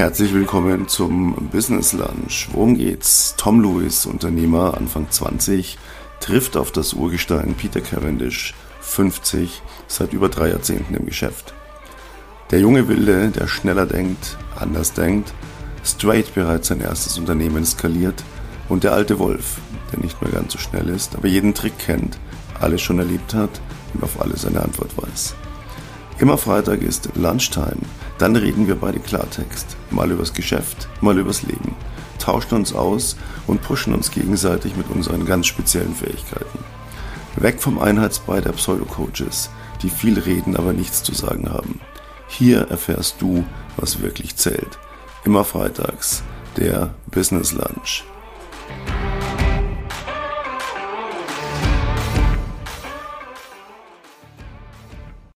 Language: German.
Herzlich willkommen zum Business Lunch. Worum geht's? Tom Lewis, Unternehmer, Anfang 20, trifft auf das Urgestein Peter Cavendish, 50, seit über drei Jahrzehnten im Geschäft. Der junge Wilde, der schneller denkt, anders denkt, straight bereits sein erstes Unternehmen skaliert und der alte Wolf, der nicht mehr ganz so schnell ist, aber jeden Trick kennt, alles schon erlebt hat und auf alles eine Antwort weiß. Immer Freitag ist Lunchtime. Dann reden wir beide Klartext. Mal übers Geschäft, mal übers Leben. Tauschen uns aus und pushen uns gegenseitig mit unseren ganz speziellen Fähigkeiten. Weg vom Einheitsbrei der Pseudo-Coaches, die viel reden, aber nichts zu sagen haben. Hier erfährst du, was wirklich zählt. Immer freitags, der Business Lunch.